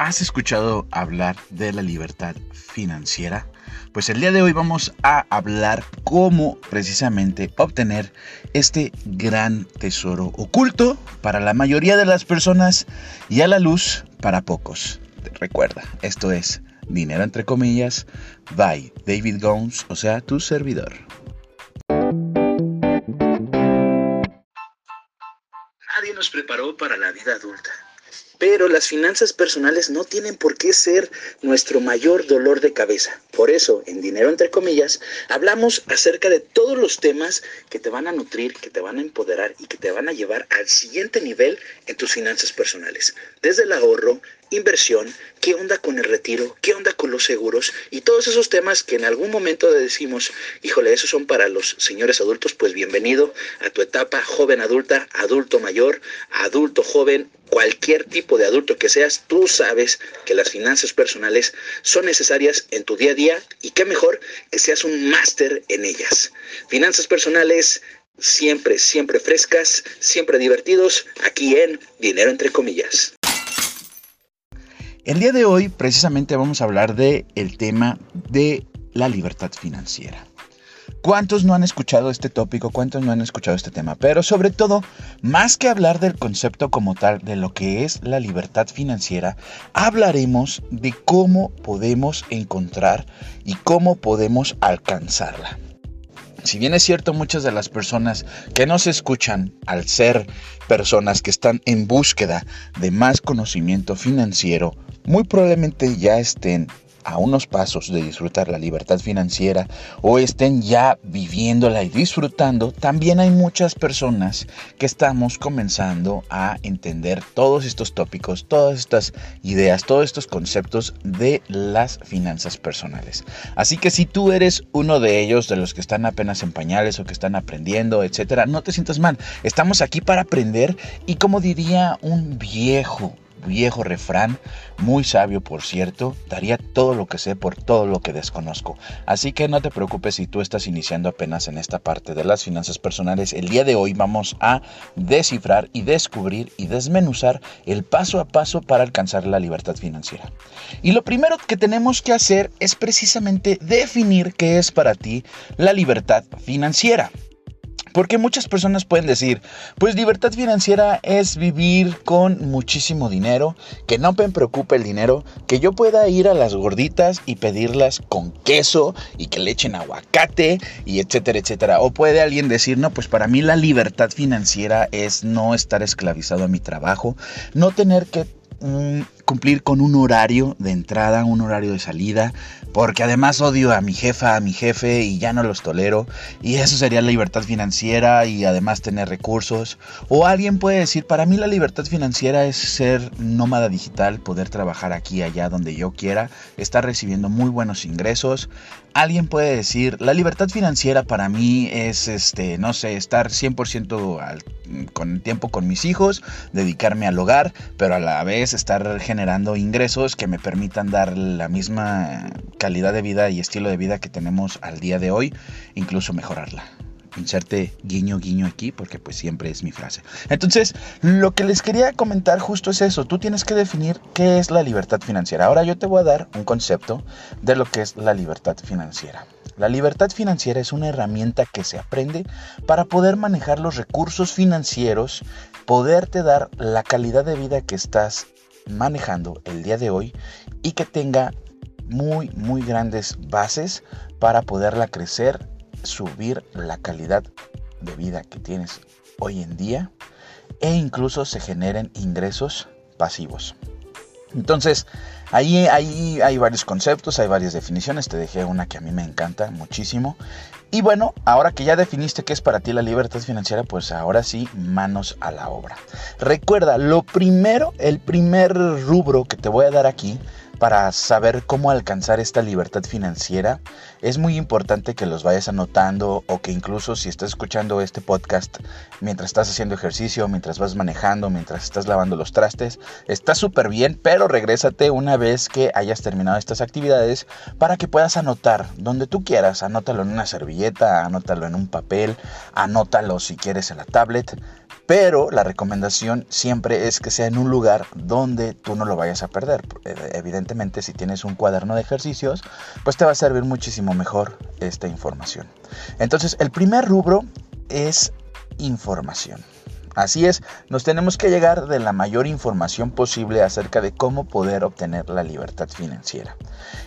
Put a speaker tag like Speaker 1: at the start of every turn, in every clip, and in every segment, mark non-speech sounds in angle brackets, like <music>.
Speaker 1: ¿Has escuchado hablar de la libertad financiera? Pues el día de hoy vamos a hablar cómo precisamente obtener este gran tesoro oculto para la mayoría de las personas y a la luz para pocos. Recuerda, esto es Dinero entre comillas by David Gomes, o sea, tu servidor.
Speaker 2: Nadie nos preparó para la vida adulta pero las finanzas personales no tienen por qué ser nuestro mayor dolor de cabeza. Por eso, en Dinero entre comillas, hablamos acerca de todos los temas que te van a nutrir, que te van a empoderar y que te van a llevar al siguiente nivel en tus finanzas personales. Desde el ahorro, inversión, qué onda con el retiro, qué onda con los seguros y todos esos temas que en algún momento decimos, híjole, esos son para los señores adultos, pues bienvenido a tu etapa joven adulta, adulto mayor, adulto joven, cualquier tipo de adulto que seas, tú sabes que las finanzas personales son necesarias en tu día a día y qué mejor que seas un máster en ellas. Finanzas personales siempre, siempre frescas, siempre divertidos, aquí en Dinero entre comillas.
Speaker 1: El día de hoy precisamente vamos a hablar de tema de la libertad financiera. ¿Cuántos no han escuchado este tópico? ¿Cuántos no han escuchado este tema? Pero sobre todo, más que hablar del concepto como tal, de lo que es la libertad financiera, hablaremos de cómo podemos encontrar y cómo podemos alcanzarla. Si bien es cierto, muchas de las personas que nos escuchan, al ser personas que están en búsqueda de más conocimiento financiero, muy probablemente ya estén a unos pasos de disfrutar la libertad financiera o estén ya viviéndola y disfrutando, también hay muchas personas que estamos comenzando a entender todos estos tópicos, todas estas ideas, todos estos conceptos de las finanzas personales. Así que si tú eres uno de ellos, de los que están apenas en pañales o que están aprendiendo, etcétera, no te sientas mal. Estamos aquí para aprender y como diría un viejo viejo refrán, muy sabio por cierto, daría todo lo que sé por todo lo que desconozco. Así que no te preocupes si tú estás iniciando apenas en esta parte de las finanzas personales. El día de hoy vamos a descifrar y descubrir y desmenuzar el paso a paso para alcanzar la libertad financiera. Y lo primero que tenemos que hacer es precisamente definir qué es para ti la libertad financiera. Porque muchas personas pueden decir, pues libertad financiera es vivir con muchísimo dinero, que no me preocupe el dinero, que yo pueda ir a las gorditas y pedirlas con queso y que le echen aguacate y etcétera, etcétera. O puede alguien decir, no, pues para mí la libertad financiera es no estar esclavizado a mi trabajo, no tener que cumplir con un horario de entrada, un horario de salida, porque además odio a mi jefa, a mi jefe y ya no los tolero, y eso sería la libertad financiera y además tener recursos. O alguien puede decir, para mí la libertad financiera es ser nómada digital, poder trabajar aquí allá donde yo quiera, estar recibiendo muy buenos ingresos. Alguien puede decir, la libertad financiera para mí es, este, no sé, estar 100% al, con tiempo con mis hijos, dedicarme al hogar, pero a la vez estar generando ingresos que me permitan dar la misma calidad de vida y estilo de vida que tenemos al día de hoy, incluso mejorarla. Inserte guiño guiño aquí porque pues siempre es mi frase. Entonces, lo que les quería comentar justo es eso. Tú tienes que definir qué es la libertad financiera. Ahora yo te voy a dar un concepto de lo que es la libertad financiera. La libertad financiera es una herramienta que se aprende para poder manejar los recursos financieros, poderte dar la calidad de vida que estás manejando el día de hoy y que tenga muy, muy grandes bases para poderla crecer, subir la calidad de vida que tienes hoy en día e incluso se generen ingresos pasivos. Entonces, ahí, ahí hay varios conceptos, hay varias definiciones. Te dejé una que a mí me encanta muchísimo. Y bueno, ahora que ya definiste qué es para ti la libertad financiera, pues ahora sí, manos a la obra. Recuerda, lo primero, el primer rubro que te voy a dar aquí para saber cómo alcanzar esta libertad financiera, es muy importante que los vayas anotando o que incluso si estás escuchando este podcast mientras estás haciendo ejercicio, mientras vas manejando, mientras estás lavando los trastes, está súper bien, pero regrésate una vez que hayas terminado estas actividades para que puedas anotar donde tú quieras, anótalo en una servilleta, anótalo en un papel, anótalo si quieres en la tablet, pero la recomendación siempre es que sea en un lugar donde tú no lo vayas a perder. Eh, si tienes un cuaderno de ejercicios, pues te va a servir muchísimo mejor esta información. Entonces, el primer rubro es información. Así es, nos tenemos que llegar de la mayor información posible acerca de cómo poder obtener la libertad financiera.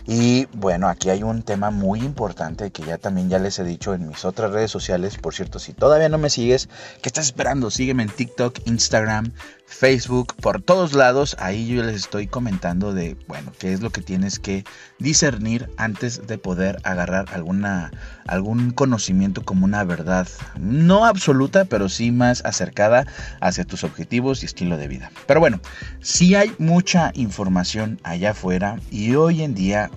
Speaker 1: Y bueno, aquí hay un tema muy importante que ya también ya les he dicho en mis otras redes sociales. Por cierto, si todavía no me sigues, ¿qué estás esperando? Sígueme en TikTok, Instagram, Facebook, por todos lados. Ahí yo les estoy comentando de, bueno, qué es lo que tienes que discernir antes de poder agarrar alguna, algún conocimiento como una verdad. No absoluta, pero sí más acercada hacia tus objetivos y estilo de vida. Pero bueno, sí hay mucha información allá afuera y hoy en día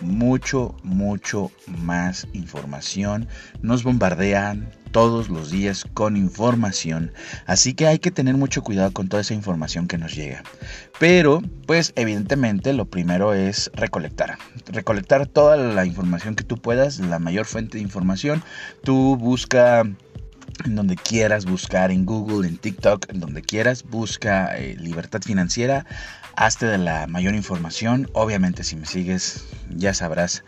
Speaker 1: mucho, mucho más información. Nos bombardean todos los días con información, así que hay que tener mucho cuidado con toda esa información que nos llega. Pero, pues evidentemente lo primero es recolectar. Recolectar toda la información que tú puedas, la mayor fuente de información. Tú busca en donde quieras buscar, en Google, en TikTok, en donde quieras, busca eh, libertad financiera, hazte de la mayor información. Obviamente si me sigues ya sabrás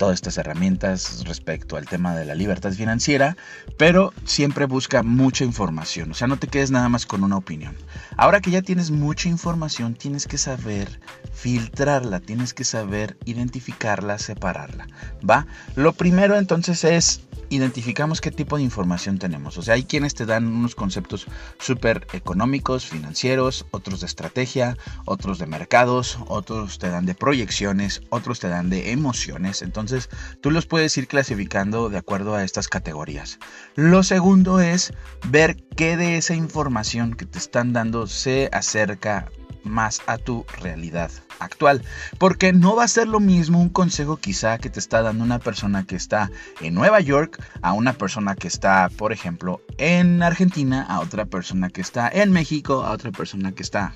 Speaker 1: todas estas herramientas respecto al tema de la libertad financiera, pero siempre busca mucha información, o sea, no te quedes nada más con una opinión. Ahora que ya tienes mucha información, tienes que saber filtrarla, tienes que saber identificarla, separarla, ¿va? Lo primero entonces es identificamos qué tipo de información tenemos. O sea, hay quienes te dan unos conceptos súper económicos, financieros, otros de estrategia, otros de mercados, otros te dan de proyecciones, otros te dan de emociones. Entonces, tú los puedes ir clasificando de acuerdo a estas categorías. Lo segundo es ver qué de esa información que te están dando se acerca más a tu realidad actual. Porque no va a ser lo mismo un consejo quizá que te está dando una persona que está en Nueva York a una persona que está, por ejemplo, en Argentina, a otra persona que está en México, a otra persona que está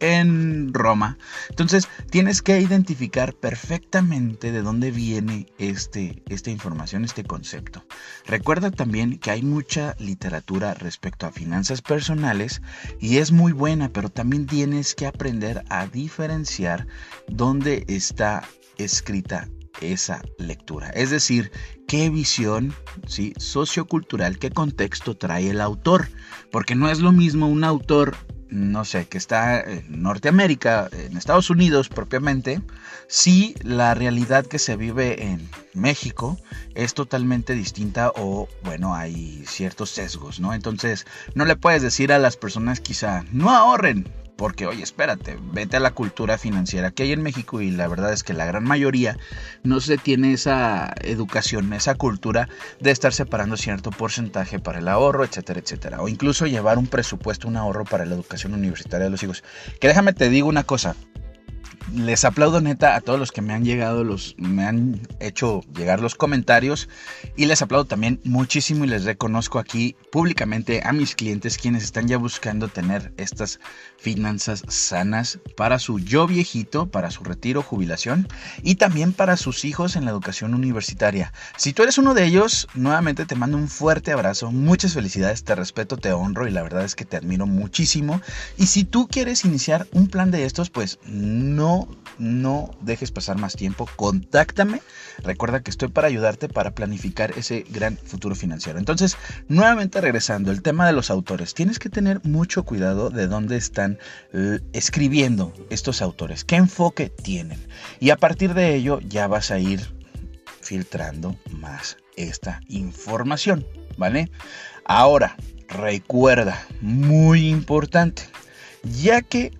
Speaker 1: en Roma. Entonces tienes que identificar perfectamente de dónde viene este, esta información, este concepto. Recuerda también que hay mucha literatura respecto a finanzas personales y es muy buena, pero también tienes que aprender a diferenciar dónde está escrita esa lectura. Es decir, qué visión ¿sí? sociocultural, qué contexto trae el autor. Porque no es lo mismo un autor no sé, que está en Norteamérica, en Estados Unidos propiamente, si la realidad que se vive en México es totalmente distinta o, bueno, hay ciertos sesgos, ¿no? Entonces, no le puedes decir a las personas quizá, no ahorren, porque, oye, espérate, vete a la cultura financiera que hay en México y la verdad es que la gran mayoría no se tiene esa educación, esa cultura de estar separando cierto porcentaje para el ahorro, etcétera, etcétera. O incluso llevar un presupuesto, un ahorro para la educación universitaria de los hijos. Que déjame te digo una cosa, les aplaudo neta a todos los que me han llegado, los, me han hecho llegar los comentarios y les aplaudo también muchísimo y les reconozco aquí públicamente a mis clientes quienes están ya buscando tener estas finanzas sanas para su yo viejito, para su retiro, jubilación y también para sus hijos en la educación universitaria. Si tú eres uno de ellos, nuevamente te mando un fuerte abrazo, muchas felicidades, te respeto, te honro y la verdad es que te admiro muchísimo. Y si tú quieres iniciar un plan de estos, pues no no, dejes pasar más tiempo, contáctame. Recuerda que estoy para ayudarte para planificar ese gran futuro financiero. Entonces, nuevamente regresando, el tema de los autores. Tienes que tener mucho cuidado de dónde están eh, escribiendo estos autores, qué enfoque tienen. Y a partir de ello ya vas a ir filtrando más esta información, ¿vale? Ahora, recuerda, muy importante, ya que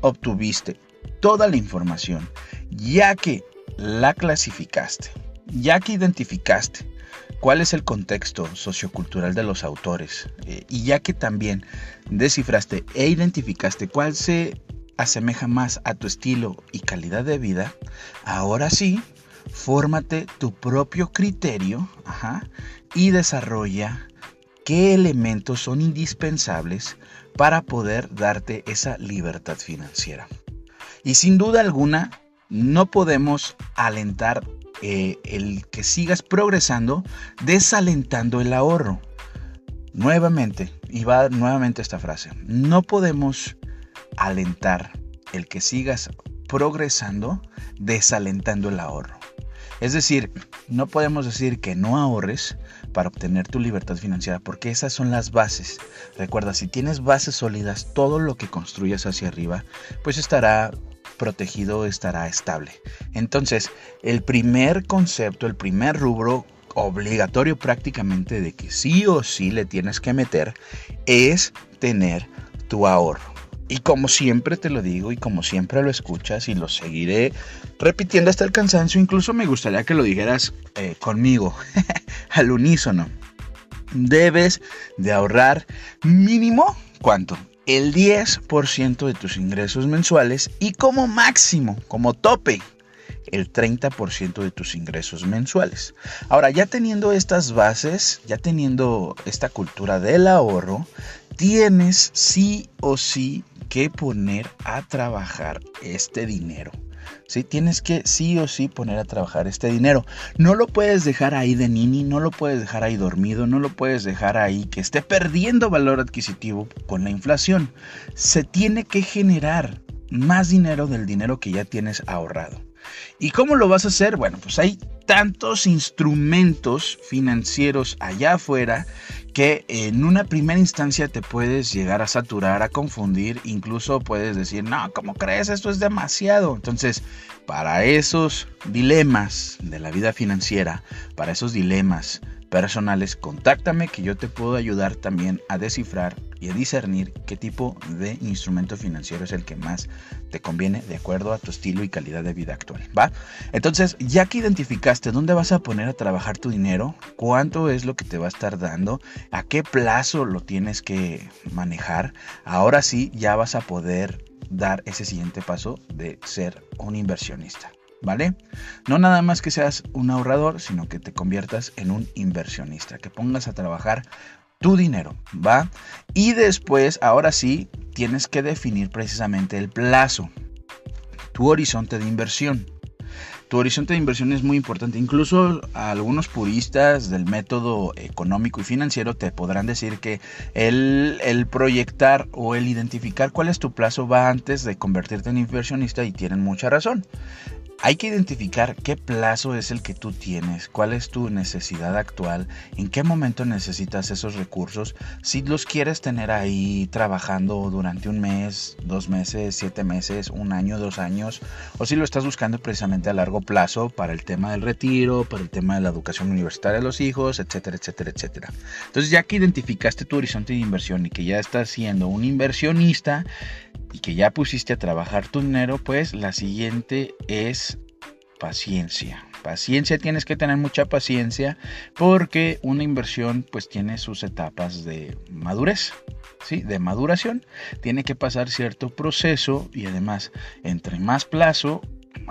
Speaker 1: obtuviste toda la información, ya que la clasificaste, ya que identificaste cuál es el contexto sociocultural de los autores eh, y ya que también descifraste e identificaste cuál se asemeja más a tu estilo y calidad de vida, ahora sí, fórmate tu propio criterio y desarrolla qué elementos son indispensables para poder darte esa libertad financiera. Y sin duda alguna, no podemos alentar eh, el que sigas progresando desalentando el ahorro. Nuevamente, y va nuevamente esta frase, no podemos alentar el que sigas progresando desalentando el ahorro. Es decir, no podemos decir que no ahorres para obtener tu libertad financiera, porque esas son las bases. Recuerda, si tienes bases sólidas, todo lo que construyas hacia arriba, pues estará protegido, estará estable. Entonces, el primer concepto, el primer rubro obligatorio prácticamente de que sí o sí le tienes que meter es tener tu ahorro. Y como siempre te lo digo y como siempre lo escuchas y lo seguiré repitiendo hasta el cansancio, incluso me gustaría que lo dijeras eh, conmigo, <laughs> al unísono. Debes de ahorrar mínimo, ¿cuánto? El 10% de tus ingresos mensuales y como máximo, como tope, el 30% de tus ingresos mensuales. Ahora, ya teniendo estas bases, ya teniendo esta cultura del ahorro, tienes sí o sí que poner a trabajar este dinero. ¿Sí? Tienes que sí o sí poner a trabajar este dinero. No lo puedes dejar ahí de nini, no lo puedes dejar ahí dormido, no lo puedes dejar ahí que esté perdiendo valor adquisitivo con la inflación. Se tiene que generar más dinero del dinero que ya tienes ahorrado. ¿Y cómo lo vas a hacer? Bueno, pues hay tantos instrumentos financieros allá afuera que en una primera instancia te puedes llegar a saturar, a confundir, incluso puedes decir, no, ¿cómo crees? Esto es demasiado. Entonces, para esos dilemas de la vida financiera, para esos dilemas personales, contáctame que yo te puedo ayudar también a descifrar y discernir qué tipo de instrumento financiero es el que más te conviene de acuerdo a tu estilo y calidad de vida actual, ¿va? Entonces, ya que identificaste dónde vas a poner a trabajar tu dinero, cuánto es lo que te va a estar dando, a qué plazo lo tienes que manejar, ahora sí ya vas a poder dar ese siguiente paso de ser un inversionista. ¿vale? No nada más que seas un ahorrador, sino que te conviertas en un inversionista, que pongas a trabajar tu dinero, ¿va? Y después, ahora sí, tienes que definir precisamente el plazo, tu horizonte de inversión. Tu horizonte de inversión es muy importante. Incluso algunos puristas del método económico y financiero te podrán decir que el, el, proyectar o el identificar cuál es tu plazo va antes de convertirte en inversionista y tienen mucha razón. Hay que identificar qué plazo es el que tú tienes, cuál es tu necesidad actual, en qué momento necesitas esos recursos, si los quieres tener ahí trabajando durante un mes, dos meses, siete meses, un año, dos años, o si lo estás buscando precisamente a largo plazo para el tema del retiro, para el tema de la educación universitaria de los hijos, etcétera, etcétera, etcétera. Entonces ya que identificaste tu horizonte de inversión y que ya estás siendo un inversionista, y que ya pusiste a trabajar tu dinero, pues la siguiente es paciencia. Paciencia, tienes que tener mucha paciencia porque una inversión pues tiene sus etapas de madurez. ¿Sí? de maduración, tiene que pasar cierto proceso y además entre más plazo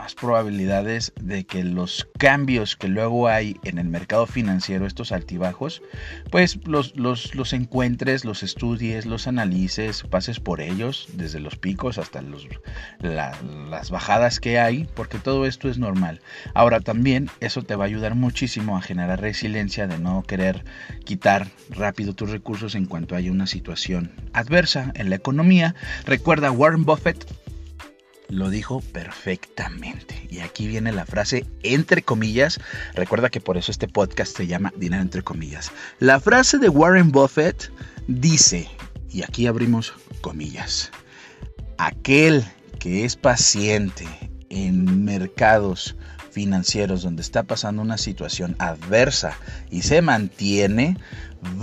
Speaker 1: más probabilidades de que los cambios que luego hay en el mercado financiero, estos altibajos, pues los, los, encuentres, los estudies, los analices, pases por ellos, desde los picos hasta los, las bajadas que hay, porque todo esto es normal. Ahora también eso te va a ayudar muchísimo a generar resiliencia de no querer quitar rápido tus recursos en cuanto haya una situación adversa en la economía. Recuerda Warren Buffett lo dijo perfectamente. Y aquí viene la frase entre comillas. Recuerda que por eso este podcast se llama Dinero entre comillas. La frase de Warren Buffett dice, y aquí abrimos comillas, aquel que es paciente en mercados financieros donde está pasando una situación adversa y se mantiene,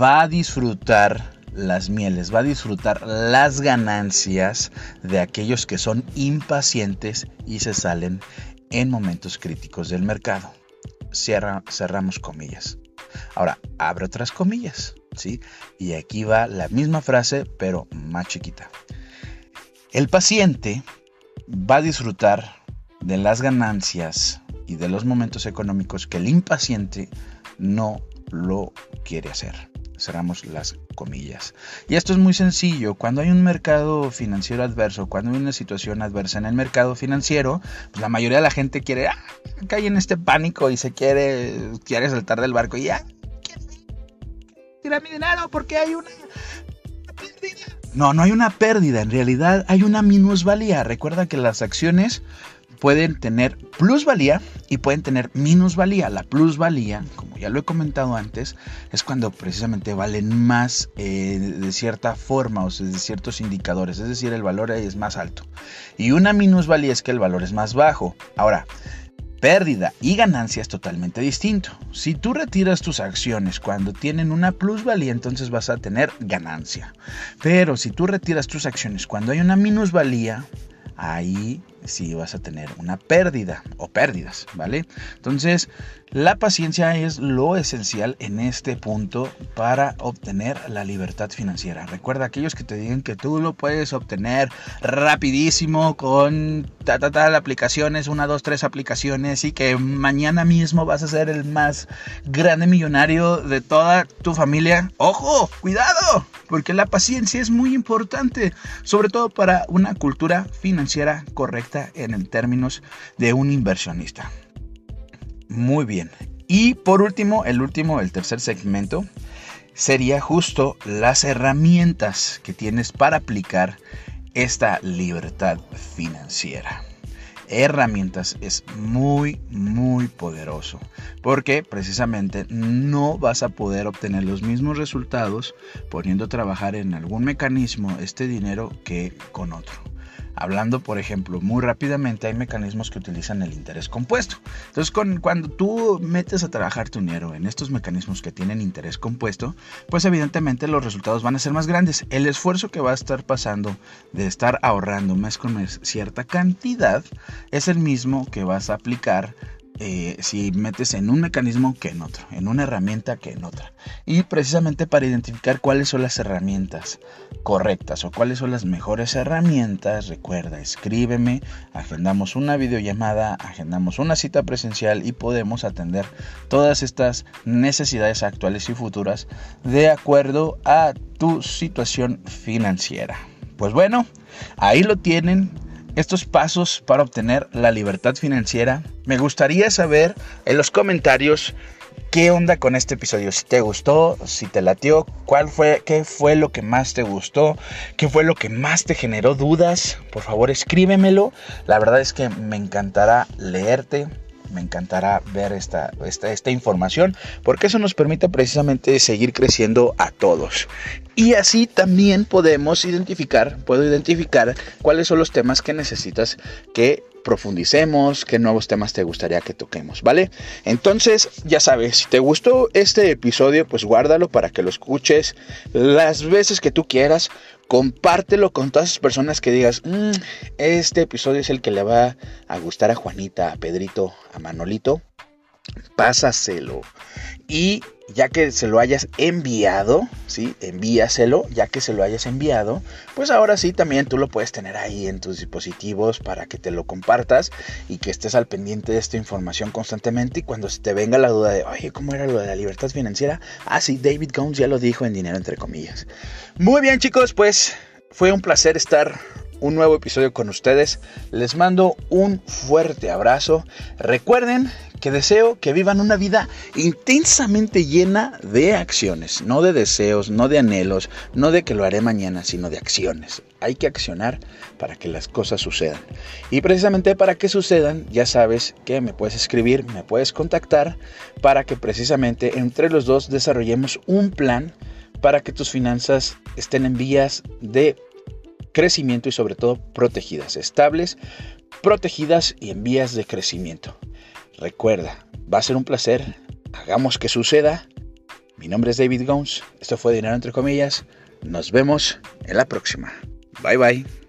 Speaker 1: va a disfrutar las mieles, va a disfrutar las ganancias de aquellos que son impacientes y se salen en momentos críticos del mercado. Cierra, cerramos comillas. Ahora, abre otras comillas, ¿sí? Y aquí va la misma frase, pero más chiquita. El paciente va a disfrutar de las ganancias y de los momentos económicos que el impaciente no lo quiere hacer. Cerramos las comillas. Y esto es muy sencillo. Cuando hay un mercado financiero adverso, cuando hay una situación adversa en el mercado financiero, pues la mayoría de la gente quiere, ah, cae en este pánico y se quiere, quiere saltar del barco y ya, tirar mi dinero porque hay una pérdida. No, no hay una pérdida, en realidad hay una minusvalía. Recuerda que las acciones pueden tener plusvalía y pueden tener minusvalía. La plusvalía, como ya lo he comentado antes, es cuando precisamente valen más eh, de cierta forma o de ciertos indicadores, es decir, el valor es más alto. Y una minusvalía es que el valor es más bajo. Ahora, pérdida y ganancia es totalmente distinto. Si tú retiras tus acciones cuando tienen una plusvalía, entonces vas a tener ganancia. Pero si tú retiras tus acciones cuando hay una minusvalía, ahí si vas a tener una pérdida o pérdidas, ¿vale? Entonces, la paciencia es lo esencial en este punto para obtener la libertad financiera. Recuerda aquellos que te digan que tú lo puedes obtener rapidísimo con ta, ta, ta, aplicaciones, una, dos, tres aplicaciones y que mañana mismo vas a ser el más grande millonario de toda tu familia. ¡Ojo! ¡Cuidado! Porque la paciencia es muy importante, sobre todo para una cultura financiera correcta en términos de un inversionista. Muy bien. Y por último, el último, el tercer segmento, sería justo las herramientas que tienes para aplicar esta libertad financiera. Herramientas es muy, muy poderoso porque precisamente no vas a poder obtener los mismos resultados poniendo a trabajar en algún mecanismo este dinero que con otro. Hablando, por ejemplo, muy rápidamente, hay mecanismos que utilizan el interés compuesto. Entonces, cuando tú metes a trabajar tu dinero en estos mecanismos que tienen interés compuesto, pues evidentemente los resultados van a ser más grandes. El esfuerzo que va a estar pasando de estar ahorrando mes con mes cierta cantidad es el mismo que vas a aplicar eh, si metes en un mecanismo que en otro, en una herramienta que en otra. Y precisamente para identificar cuáles son las herramientas correctas o cuáles son las mejores herramientas, recuerda, escríbeme, agendamos una videollamada, agendamos una cita presencial y podemos atender todas estas necesidades actuales y futuras de acuerdo a tu situación financiera. Pues bueno, ahí lo tienen estos pasos para obtener la libertad financiera. Me gustaría saber en los comentarios qué onda con este episodio. Si te gustó, si te latió, cuál fue, qué fue lo que más te gustó, qué fue lo que más te generó dudas. Por favor, escríbemelo. La verdad es que me encantará leerte me encantará ver esta, esta, información porque eso nos permite precisamente seguir creciendo a todos. Y así también podemos identificar, puedo identificar cuáles son los temas que necesitas que profundicemos, qué nuevos temas te gustaría que toquemos, ¿vale? Entonces, ya sabes, si te gustó este episodio, pues guárdalo para que lo escuches las veces que tú quieras compártelo con todas esas personas que digas, mm, este episodio es el que le va a gustar a Juanita, a Pedrito, a Manolito. Pásaselo. Y ya que se lo hayas enviado, ¿sí? Envíaselo, ya que se lo hayas enviado, pues ahora sí también tú lo puedes tener ahí en tus dispositivos para que te lo compartas y que estés al pendiente de esta información constantemente y cuando se te venga la duda de, oye, ¿cómo era lo de la libertad financiera? Ah, sí, David Gomes ya lo dijo en dinero entre comillas. Muy bien chicos, pues fue un placer estar un nuevo episodio con ustedes. Les mando un fuerte abrazo. Recuerden que deseo que vivan una vida intensamente llena de acciones, no de deseos, no de anhelos, no de que lo haré mañana, sino de acciones. Hay que accionar para que las cosas sucedan. Y precisamente para que sucedan, ya sabes que me puedes escribir, me puedes contactar para que precisamente entre los dos desarrollemos un plan para que tus finanzas estén en vías de crecimiento y sobre todo protegidas, estables, protegidas y en vías de crecimiento. Recuerda, va a ser un placer, hagamos que suceda. Mi nombre es David Gomes, esto fue Dinero entre comillas, nos vemos en la próxima. Bye bye.